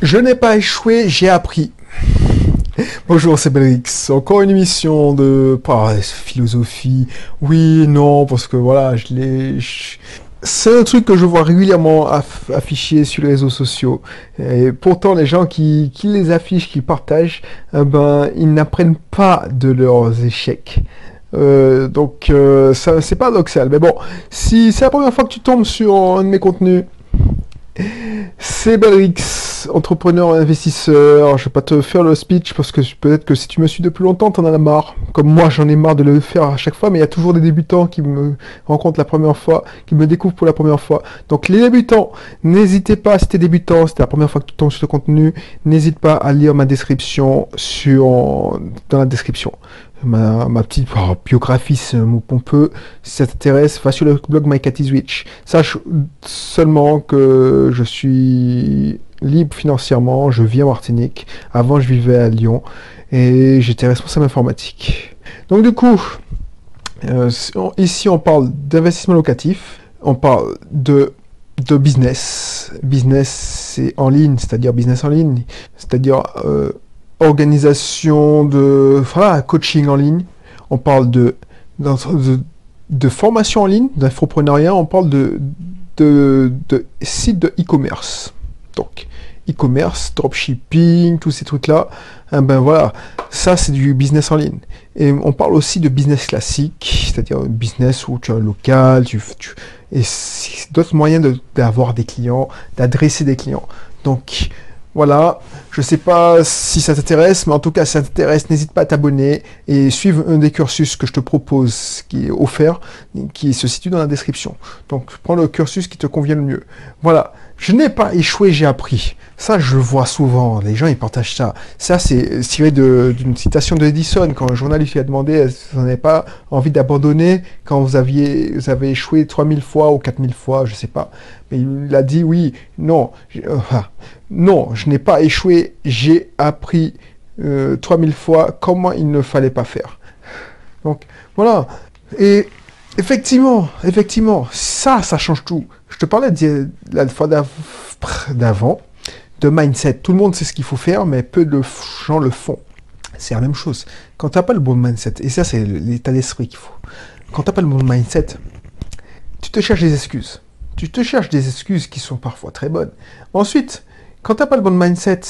Je n'ai pas échoué, j'ai appris. Bonjour, c'est Belrix. Encore une émission de pas philosophie. Oui, non, parce que voilà, je l'ai. C'est un truc que je vois régulièrement affiché sur les réseaux sociaux. Et pourtant, les gens qui, les affichent, qui partagent, eh ben, ils n'apprennent pas de leurs échecs. Euh, donc, euh, c'est paradoxal. Mais bon, si c'est la première fois que tu tombes sur un de mes contenus, c'est Belrix, entrepreneur investisseur. Je vais pas te faire le speech parce que peut-être que si tu me suis depuis longtemps, t'en as marre. Comme moi, j'en ai marre de le faire à chaque fois, mais il y a toujours des débutants qui me rencontrent la première fois, qui me découvrent pour la première fois. Donc les débutants, n'hésitez pas, si t'es débutant, c'est la première fois que tu tombes sur ce contenu, n'hésite pas à lire ma description sur dans la description ma, petite biographie, c'est un mot pompeux. Si ça t'intéresse, va sur le blog My Cat is. Sache seulement que je suis libre financièrement, je vis en Martinique. Avant, je vivais à Lyon et j'étais responsable informatique. Donc du coup, euh, ici on parle d'investissement locatif, on parle de de business. Business, c'est en ligne, c'est-à-dire business en ligne, c'est-à-dire euh, organisation de voilà, coaching en ligne, on parle de, de, formation en ligne, d'infoprenariat, on parle de, de, de sites de e-commerce. Donc, e-commerce, dropshipping, tous ces trucs-là, eh ben voilà, ça c'est du business en ligne. Et on parle aussi de business classique, c'est-à-dire business où tu as un local, tu, tu et d'autres moyens d'avoir des clients, d'adresser des clients. Donc, voilà, je sais pas si ça t'intéresse, mais en tout cas, si ça t'intéresse, n'hésite pas à t'abonner et suivre un des cursus que je te propose, qui est offert, qui se situe dans la description. Donc, prends le cursus qui te convient le mieux. Voilà, je n'ai pas échoué, j'ai appris. Ça, je le vois souvent. Les gens, ils partagent ça. Ça, c'est tiré d'une citation de Edison, quand un journaliste lui a demandé que vous n'avez pas envie d'abandonner quand vous aviez, vous avez échoué 3000 fois ou 4000 fois, je sais pas. Mais il a dit oui, non, non, je n'ai pas échoué, j'ai appris euh, 3000 fois comment il ne fallait pas faire. Donc, voilà. Et effectivement, effectivement, ça, ça change tout. Je te parlais la fois d'avant, de mindset. Tout le monde sait ce qu'il faut faire, mais peu de gens le font. C'est la même chose. Quand tu n'as pas le bon mindset, et ça c'est l'état d'esprit qu'il faut. Quand tu n'as pas le bon mindset, tu te cherches des excuses. Tu te cherches des excuses qui sont parfois très bonnes. Ensuite, quand tu n'as pas le bon mindset,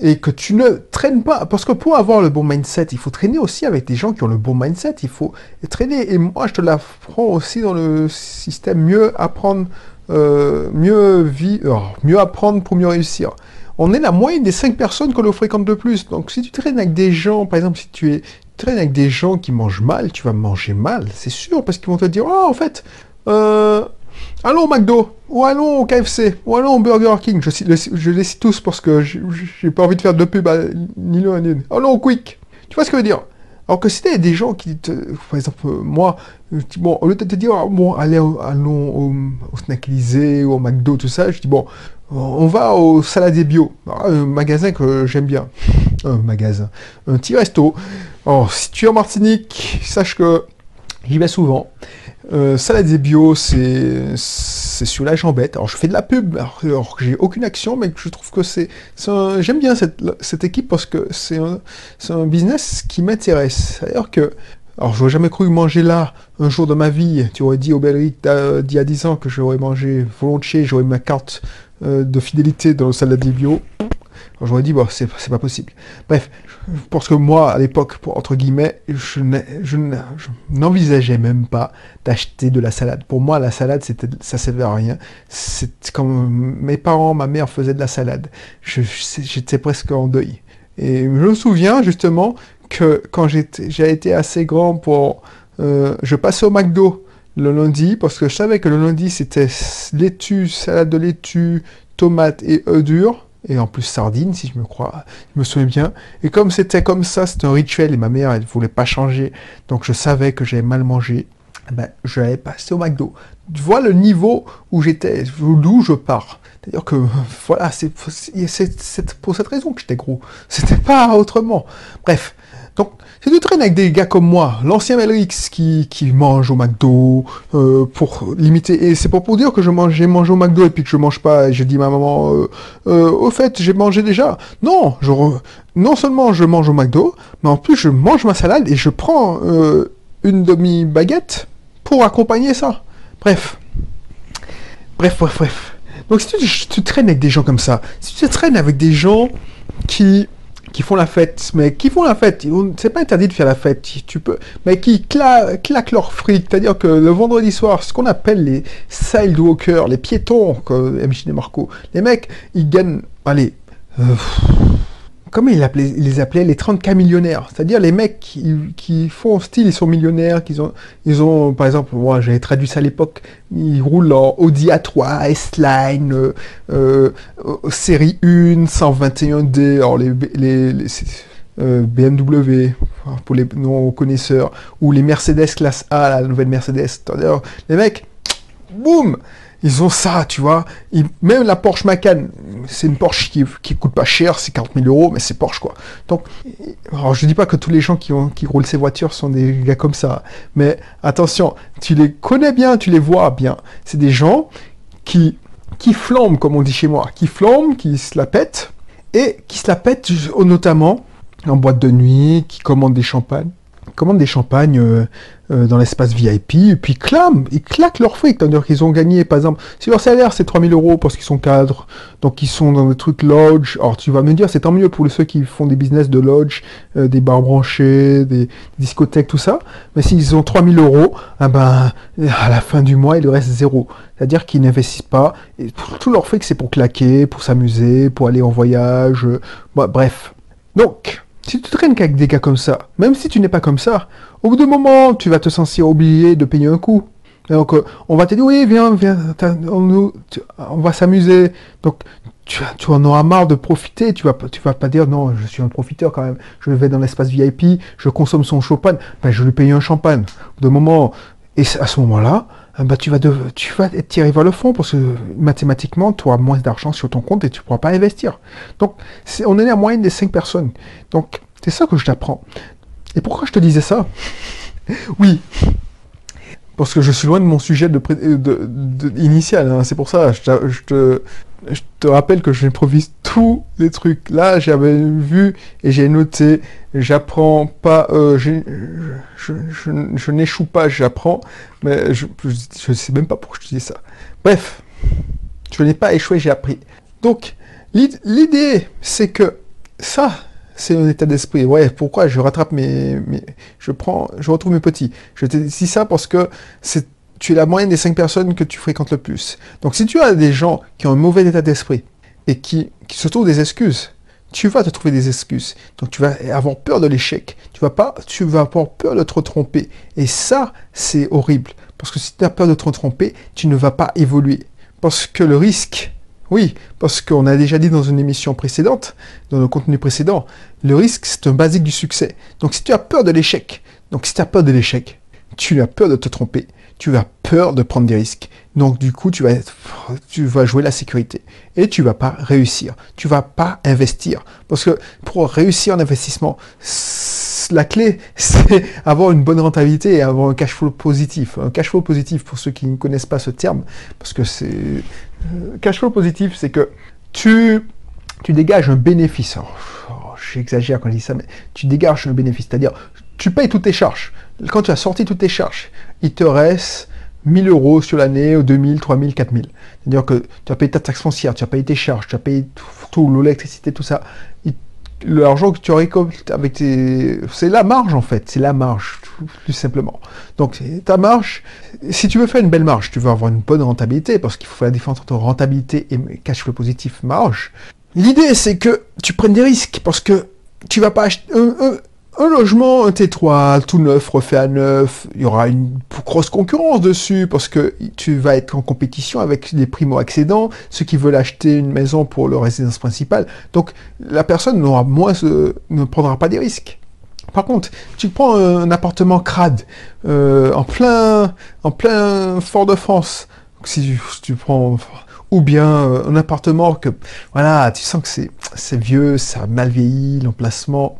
et que tu ne traînes pas, parce que pour avoir le bon mindset, il faut traîner aussi avec des gens qui ont le bon mindset, il faut traîner, et moi je te l'apprends aussi dans le système mieux apprendre euh, mieux, oh, mieux apprendre pour mieux réussir. On est la moyenne des 5 personnes que l'on fréquente de plus. Donc si tu traînes avec des gens, par exemple, si tu es, traînes avec des gens qui mangent mal, tu vas manger mal, c'est sûr, parce qu'ils vont te dire, oh, en fait, euh, allons au McDo, ou allons au KFC, ou allons au Burger King. Je, je les cite tous parce que j'ai pas envie de faire de pub à ni l'un ni l'autre. Allons au Quick. Tu vois ce que je veux dire? Alors que si t'as des gens qui te, par exemple, moi, bon, au lieu de te dire, ah, bon, allez, allons au, au Snack ou au McDo, tout ça, je dis, bon, on va au Saladier Bio, un magasin que j'aime bien. Un magasin, un petit resto. Alors, si tu es en Martinique, sache que j'y vais souvent. Euh, salade bio, c'est sur la jambette. Alors je fais de la pub, alors, que j'ai aucune action, mais je trouve que c'est... J'aime bien cette, cette, équipe parce que c'est un, un, business qui m'intéresse. C'est-à-dire que... Alors j'aurais jamais cru manger là un jour de ma vie. Tu aurais dit au Belric d'il y a 10 ans que j'aurais mangé volontiers, j'aurais ma carte euh, de fidélité dans le salade bio. J'aurais dit, bon, c'est pas possible. Bref, parce que moi, à l'époque, entre guillemets, je n'envisageais même pas d'acheter de la salade. Pour moi, la salade, c'était, ça servait à rien. C'est mes parents, ma mère faisaient de la salade. J'étais presque en deuil. Et je me souviens justement que quand j'ai été assez grand pour... Euh, je passais au McDo le lundi, parce que je savais que le lundi, c'était laitue, salade de laitue, tomate et œufs durs et en plus sardines, si je me crois, je me souviens bien. Et comme c'était comme ça, c'était un rituel, et ma mère, elle voulait pas changer, donc je savais que j'avais mal mangé, eh ben, j'allais passer au McDo. Tu vois le niveau où j'étais, d'où je pars. D'ailleurs que, voilà, c'est pour cette raison que j'étais gros. C'était pas autrement. Bref, Donc, si tu traînes avec des gars comme moi, l'ancien Melrix qui, qui mange au McDo euh, pour limiter, et c'est pas pour dire que je mange, j'ai mangé au McDo et puis que je mange pas, et je dis à ma maman, euh, euh, au fait, j'ai mangé déjà. Non, je non seulement je mange au McDo, mais en plus je mange ma salade et je prends une demi-baguette pour accompagner ça. Bref. Bref, bref, bref. Donc si tu, tu traînes avec des gens comme ça, si tu traînes avec des gens qui qui font la fête, mais qui font la fête? C'est pas interdit de faire la fête, tu peux, mais qui cla claquent leur fric. C'est-à-dire que le vendredi soir, ce qu'on appelle les sidewalkers, les piétons, comme MJ Marco, les mecs, ils gagnent, allez, euh, comment il, les appelait les 30K millionnaires. C'est-à-dire les mecs qui, font style, ils sont millionnaires, qu'ils ont, ils ont, par exemple, moi j'avais traduit ça à l'époque, ils roulent en Audi A3, S-Line, euh, euh, série 1, 121D, alors les, les, euh, BMW, pour les non-connaisseurs, ou les Mercedes classe A, la nouvelle Mercedes. Les mecs, boum ils ont ça, tu vois. même la Porsche Macan, c'est une Porsche qui, qui coûte pas cher, c'est 40 000 euros, mais c'est Porsche, quoi. Donc, alors je dis pas que tous les gens qui, qui roulent ces voitures sont des gars comme ça, mais attention, tu les connais bien, tu les vois bien. C'est des gens qui, qui flambent, comme on dit chez moi, qui flambent, qui se la pètent, et qui se la pètent notamment en boîte de nuit, qui commandent des champagnes commandent des champagnes euh, euh, dans l'espace VIP, et puis clament, ils claquent leur fric, c'est-à-dire qu'ils ont gagné, par exemple, si leur salaire c'est 3000 euros parce qu'ils sont cadres, donc ils sont dans des trucs lodge, alors tu vas me dire, c'est tant mieux pour ceux qui font des business de lodge, euh, des bars branchés, des, discothèques, tout ça, mais s'ils ont 3000 euros, eh ben, à la fin du mois, il leur reste zéro. C'est-à-dire qu'ils n'investissent pas, et tout leur fric c'est pour claquer, pour s'amuser, pour aller en voyage, bah, bref. Donc, si tu traînes avec des gars comme ça, même si tu n'es pas comme ça, au bout d'un moment, tu vas te sentir obligé de payer un coup. Donc, euh, on va te dire, oui, viens, viens, on, va s'amuser. Donc, tu, en auras marre de profiter. Tu vas, vas pas dire, non, je suis un profiteur quand même. Je vais dans l'espace VIP, je consomme son champagne. Ben, je lui paye un champagne. Au bout d'un moment, et à ce moment-là, bah, tu, vas être tiré vers le fond parce que mathématiquement, tu auras moins d'argent sur ton compte et tu ne pourras pas investir. Donc, on est la moyenne des 5 personnes. Donc, c'est ça que je t'apprends. Et pourquoi je te disais ça? Oui, parce que je suis loin de mon sujet de, initial. Hein. C'est pour ça, je, te, je te rappelle que j'improvise tous les trucs. Là, j'avais vu et j'ai noté. J'apprends pas. Euh, je, n'échoue pas, j'apprends. Mais je ne sais même pas pourquoi je te dis ça. Bref, je n'ai pas échoué, j'ai appris. Donc, l'idée, c'est que ça, c'est un état d'esprit. Ouais, pourquoi je rattrape mes, je prends, je retrouve mes petits. Je te dis ça parce que c'est, tu es la moyenne des cinq personnes que tu fréquentes le plus. Donc si tu as des gens qui ont un mauvais état d'esprit et qui, qui se trouvent des excuses, tu vas te trouver des excuses. Donc tu vas avoir peur de l'échec. Tu vas pas, tu vas avoir peur de te tromper. Et ça, c'est horrible. Parce que si tu as peur de te tromper, tu ne vas pas évoluer. Parce que le risque, oui, parce qu'on a déjà dit dans une émission précédente, dans le contenu précédent, le risque, c'est un basique du succès. Donc si tu as peur de l'échec, donc si tu as peur de l'échec, tu as peur de te tromper, tu as peur de prendre des risques. Donc du coup, tu vas, jouer la sécurité et tu vas pas réussir. Tu vas pas investir parce que pour réussir en investissement, la clé c'est avoir une bonne rentabilité et avoir un cash flow positif. Un cash flow positif pour ceux qui ne connaissent pas ce terme, parce que c'est cash flow positif, c'est que tu, tu dégages un bénéfice. Oh, j'exagère quand je dis ça, mais tu dégages un bénéfice. C'est-à-dire, tu payes toutes tes charges. Quand tu as sorti toutes tes charges, il te reste 1000 euros sur l'année, ou 2000, 3000, 4000. C'est-à-dire que tu as payé ta taxe foncière, tu as payé tes charges, tu as payé tout, l'électricité, tout ça. L'argent que tu récoltes avec tes... C'est la marge en fait, c'est la marge, tout, simplement. Donc ta marge, si tu veux faire une belle marge, tu veux avoir une bonne rentabilité, parce qu'il faut faire la différence entre rentabilité et cash flow positif marge. L'idée c'est que tu prennes des risques, parce que tu vas pas acheter... un logement, un T3, tout neuf, refait à neuf, il y aura une grosse concurrence dessus parce que tu vas être en compétition avec des primo-accédants, ceux qui veulent acheter une maison pour leur résidence principale. Donc la personne n'aura moins, ne prendra pas des risques. Par contre, tu prends un appartement crade euh, en plein, en plein Fort-de-France. Si tu prends ou bien euh, un appartement que, voilà, tu sens que c'est vieux, ça a mal vieilli, l'emplacement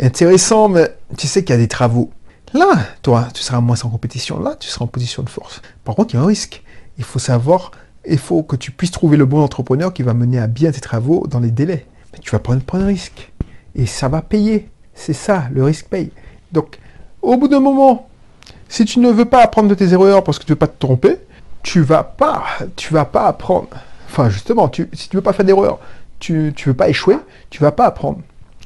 intéressant, mais tu sais qu'il y a des travaux. Là, toi, tu seras moins en compétition. Là, tu seras en position de force. Par contre, il y a un risque. Il faut savoir, il faut que tu puisses trouver le bon entrepreneur qui va mener à bien tes travaux dans les délais. Mais tu vas prendre, prendre un risque. Et ça va payer. C'est ça, le risque paye. Donc, au bout d'un moment, si tu ne veux pas apprendre de tes erreurs parce que tu ne veux pas te tromper, tu vas pas, tu vas pas apprendre. Enfin, justement, tu, si tu veux pas faire d'erreur, tu ne veux pas échouer, tu vas pas apprendre.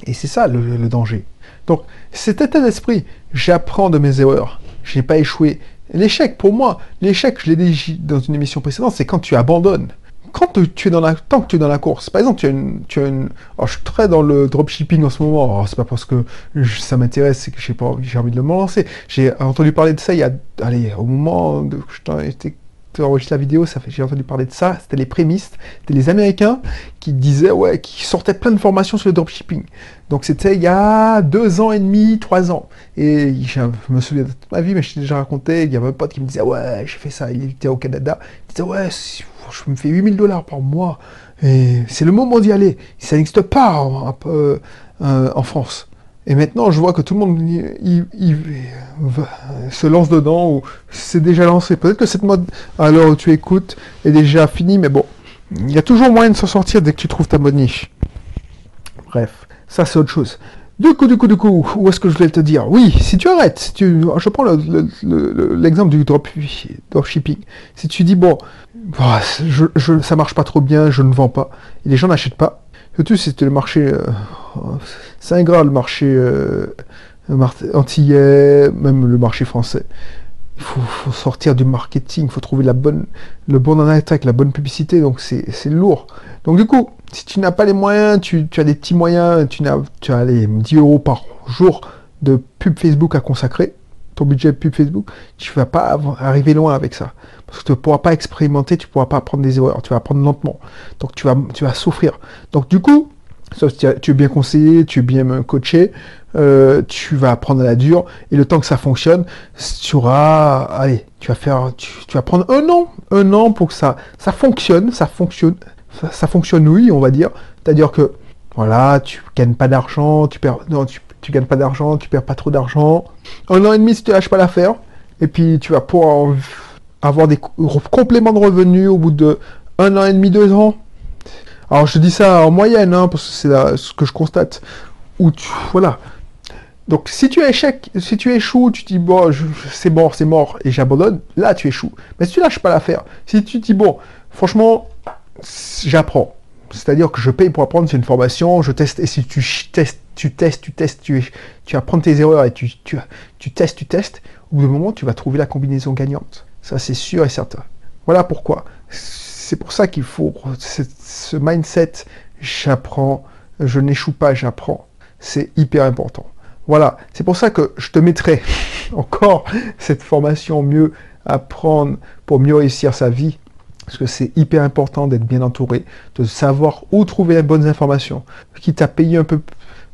Et c'est ça le, danger. Donc, cet état d'esprit, j'apprends de mes erreurs, je n'ai pas échoué. L'échec, pour moi, l'échec, je l'ai dit dans une émission précédente, c'est quand tu abandonnes. Quand tu es dans la, tant que tu es dans la course, par exemple, tu as une, tu as une, oh, je suis très dans le dropshipping en ce moment. Oh, c'est pas parce que ça m'intéresse, c'est que j'ai pas, j'ai envie de me lancer. J'ai entendu parler de ça il y a, allez, au moment de, je enregistré la vidéo, ça fait, j'ai entendu parler de ça, c'était les prémistes, c'était les Américains qui disaient, ouais, qui sortaient plein de formations sur le dropshipping. Donc c'était il y a deux ans et demi, trois ans. Et je me souviens de toute ma vie, mais je t'ai déjà raconté, il y avait un pote qui me disait, ouais, j'ai fait ça, il était au Canada, il disait, ouais, je me fais 8000 dollars par mois, et c'est le moment d'y aller. Ça n'existe pas en, euh, en France. Et maintenant, je vois que tout le monde se lance dedans ou c'est déjà lancé. Peut-être que cette mode, alors tu écoutes, est déjà finie, mais bon, il y a toujours moyen de s'en sortir dès que tu trouves ta bonne niche. Bref, ça c'est autre chose. Du coup, du coup, du coup, où est-ce que je voulais te dire? Oui, si tu arrêtes, si tu, je prends l'exemple du dropshipping. Si tu dis, bon, bah, ça marche pas trop bien, je ne vends pas, et les gens n'achètent pas, Surtout c'était le marché. Euh, c'est ingrat le marché euh, antillais, même le marché français. Il faut, sortir du marketing, il faut trouver la bonne, le bon attaque, la bonne publicité, donc c'est lourd. Donc du coup, si tu n'as pas les moyens, tu, as des petits moyens, tu, tu as les 10 euros par jour de pub Facebook à consacrer, budget pub Facebook, tu vas pas arriver loin avec ça. Parce que tu ne pourras pas expérimenter, tu pourras pas apprendre des erreurs, tu vas apprendre lentement. Donc tu vas, tu vas souffrir. Donc du coup, sauf si tu es bien conseillé, tu es bien coaché, euh, tu vas apprendre la dure, et le temps que ça fonctionne, tu auras, allez, tu vas faire, tu, vas prendre un an, un an pour que ça, ça fonctionne, ça fonctionne, ça, fonctionne oui, on va dire. C'est-à-dire que, voilà, tu gagnes pas d'argent, tu perds, non, tu, tu gagnes pas d'argent, tu perds pas trop d'argent. Un an et demi si tu lâches pas l'affaire, et puis tu vas pouvoir avoir des compléments de revenus au bout de un an et demi, deux ans. Alors je dis ça en moyenne, hein, parce que c'est ce que je constate. Où tu, voilà. Donc si tu échec, si tu échoues, tu dis bon, c'est mort, c'est mort, et j'abandonne, là tu échoues. Mais si tu lâches pas l'affaire, si tu dis bon, franchement, j'apprends. C'est-à-dire que je paye pour apprendre, c'est une formation, je teste, et si tu testes, tu testes, tu testes, tu, apprends tes erreurs et tu, tu, testes, tu testes, au bout d'un moment, tu vas trouver la combinaison gagnante. Ça, c'est sûr et certain. Voilà pourquoi. C'est pour ça qu'il faut ce mindset, j'apprends, je n'échoue pas, j'apprends. C'est hyper important. Voilà, c'est pour ça que je te mettrai encore cette formation mieux apprendre pour mieux réussir sa vie. Parce que c'est hyper important d'être bien entouré, de savoir où trouver les bonnes informations, qui t'a payé un peu.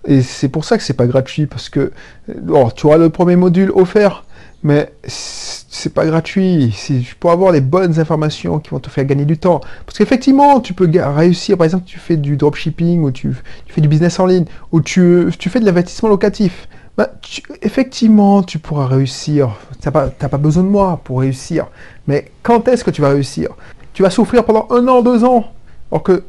Et c'est pour ça que c'est pas gratuit, parce que tu auras le premier module offert, mais c'est pas gratuit. Tu peux avoir les bonnes informations qui vont te faire gagner du temps. Parce qu'effectivement, tu peux réussir. Par exemple, tu fais du dropshipping ou tu, fais du business en ligne ou tu, fais de l'investissement locatif. Bah, effectivement, tu pourras réussir. Tu n'as pas, pas, besoin de moi pour réussir. Mais quand est-ce que tu vas réussir? Tu vas souffrir pendant un an, deux ans. Alors que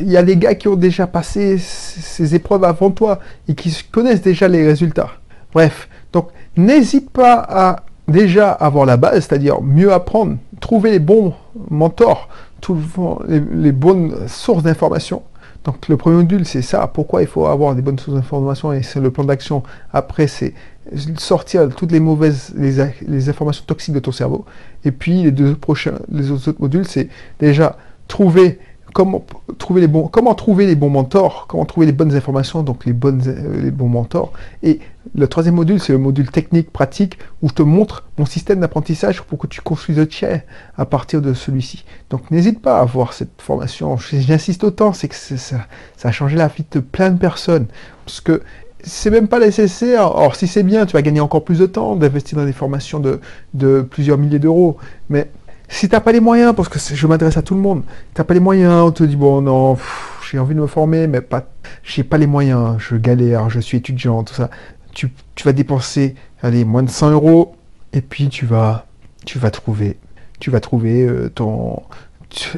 il y a des gars qui ont déjà passé ces épreuves avant toi et qui connaissent déjà les résultats. Bref, donc n'hésite pas à déjà avoir la base, c'est-à-dire mieux apprendre, trouver les bons mentors, les, les bonnes sources d'informations. Donc le premier module, c'est ça. Pourquoi il faut avoir des bonnes sources d'informations et c'est le plan d'action. Après, c'est sortir toutes les mauvaises, les, informations toxiques de ton cerveau. Et puis les deux prochains, les autres modules, c'est déjà trouver comment trouver les bons, mentors, comment trouver les bonnes informations, donc les, bonnes, euh, les bons mentors. Et le troisième module, c'est le module technique, pratique, où je te montre mon système d'apprentissage pour que tu construises le tien à partir de celui-ci. Donc n'hésite pas à voir cette formation. J'insiste autant, c'est que ça, ça a changé la vie de plein de personnes. Parce que c'est même pas nécessaire. Or, si c'est bien, tu vas gagner encore plus de temps d'investir dans des formations de, de plusieurs milliers d'euros. Mais si t'as pas les moyens, parce que je m'adresse à tout le monde, t'as pas les moyens, on te dit bon non, j'ai envie de me former, mais pas, j'ai pas les moyens, je galère, je suis étudiant, tout ça. tu, tu vas dépenser, allez, moins de 100 euros, et puis tu vas, tu vas trouver, tu vas trouver euh, ton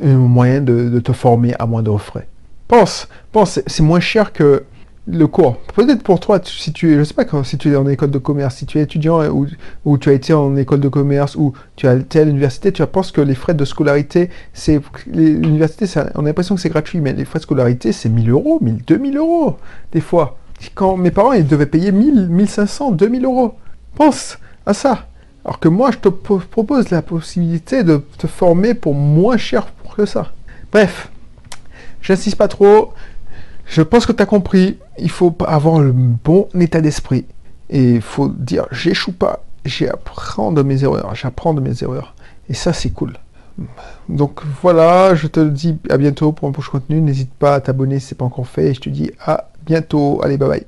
un moyen de, de te former à moindre frais. Pense, pense, c'est moins cher que le cours. Peut-être pour toi, si tu je sais pas si tu es en école de commerce, si tu es étudiant ou, ou tu as été en école de commerce ou tu as été à l'université, tu penses que les frais de scolarité, c'est l'université, on a l'impression que c'est gratuit, mais les frais de scolarité, c'est 1000 euros, 1000, 2000 euros des fois. Quand mes parents, ils devaient payer 1000, 1500, 2000 euros. Pense à ça. Alors que moi, je te propose la possibilité de te former pour moins cher que ça. Bref, j'insiste pas trop. Je pense que tu as compris, il faut avoir le bon état d'esprit. Et il faut dire, j'échoue pas, j'apprends de mes erreurs, j'apprends de mes erreurs. Et ça, c'est cool. Donc voilà, je te dis à bientôt pour un prochain contenu. N'hésite pas à t'abonner si ce n'est pas encore fait. Et je te dis à bientôt. Allez, bye bye.